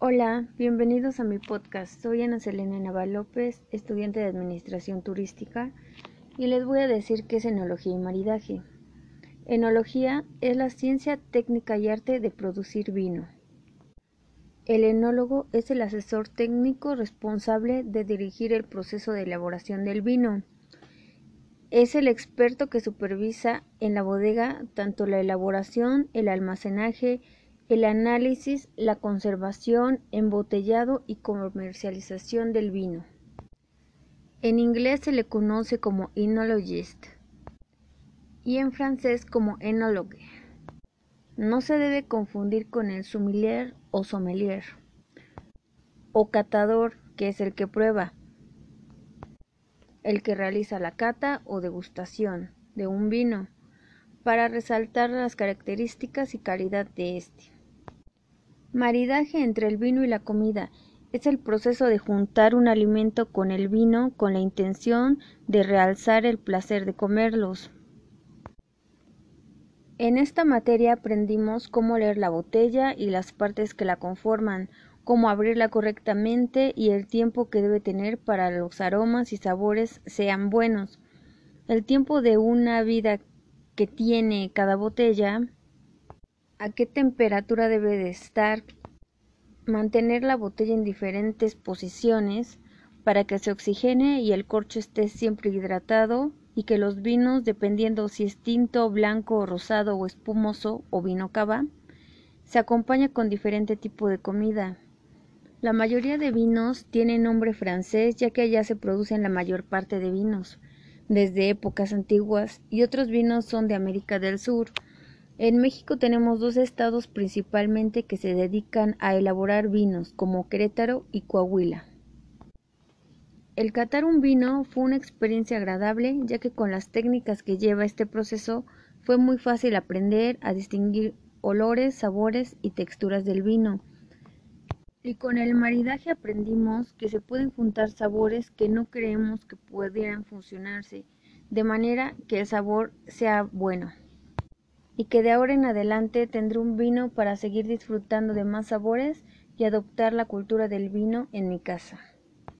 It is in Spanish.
Hola, bienvenidos a mi podcast. Soy Ana Selena Naval López, estudiante de Administración Turística, y les voy a decir qué es enología y maridaje. Enología es la ciencia técnica y arte de producir vino. El enólogo es el asesor técnico responsable de dirigir el proceso de elaboración del vino. Es el experto que supervisa en la bodega tanto la elaboración, el almacenaje, el análisis, la conservación, embotellado y comercialización del vino. En inglés se le conoce como enologist y en francés como enologue. No se debe confundir con el sommelier o sommelier o catador, que es el que prueba, el que realiza la cata o degustación de un vino para resaltar las características y calidad de este. Maridaje entre el vino y la comida es el proceso de juntar un alimento con el vino con la intención de realzar el placer de comerlos. En esta materia aprendimos cómo leer la botella y las partes que la conforman, cómo abrirla correctamente y el tiempo que debe tener para los aromas y sabores sean buenos. El tiempo de una vida que tiene cada botella a qué temperatura debe de estar, mantener la botella en diferentes posiciones para que se oxigene y el corcho esté siempre hidratado y que los vinos, dependiendo si es tinto, blanco, rosado o espumoso o vino cava, se acompaña con diferente tipo de comida. La mayoría de vinos tienen nombre francés ya que allá se producen la mayor parte de vinos, desde épocas antiguas, y otros vinos son de América del Sur, en México tenemos dos estados principalmente que se dedican a elaborar vinos, como Querétaro y Coahuila. El catar un vino fue una experiencia agradable, ya que con las técnicas que lleva este proceso fue muy fácil aprender a distinguir olores, sabores y texturas del vino. Y con el maridaje aprendimos que se pueden juntar sabores que no creemos que pudieran funcionarse, de manera que el sabor sea bueno y que de ahora en adelante tendré un vino para seguir disfrutando de más sabores y adoptar la cultura del vino en mi casa.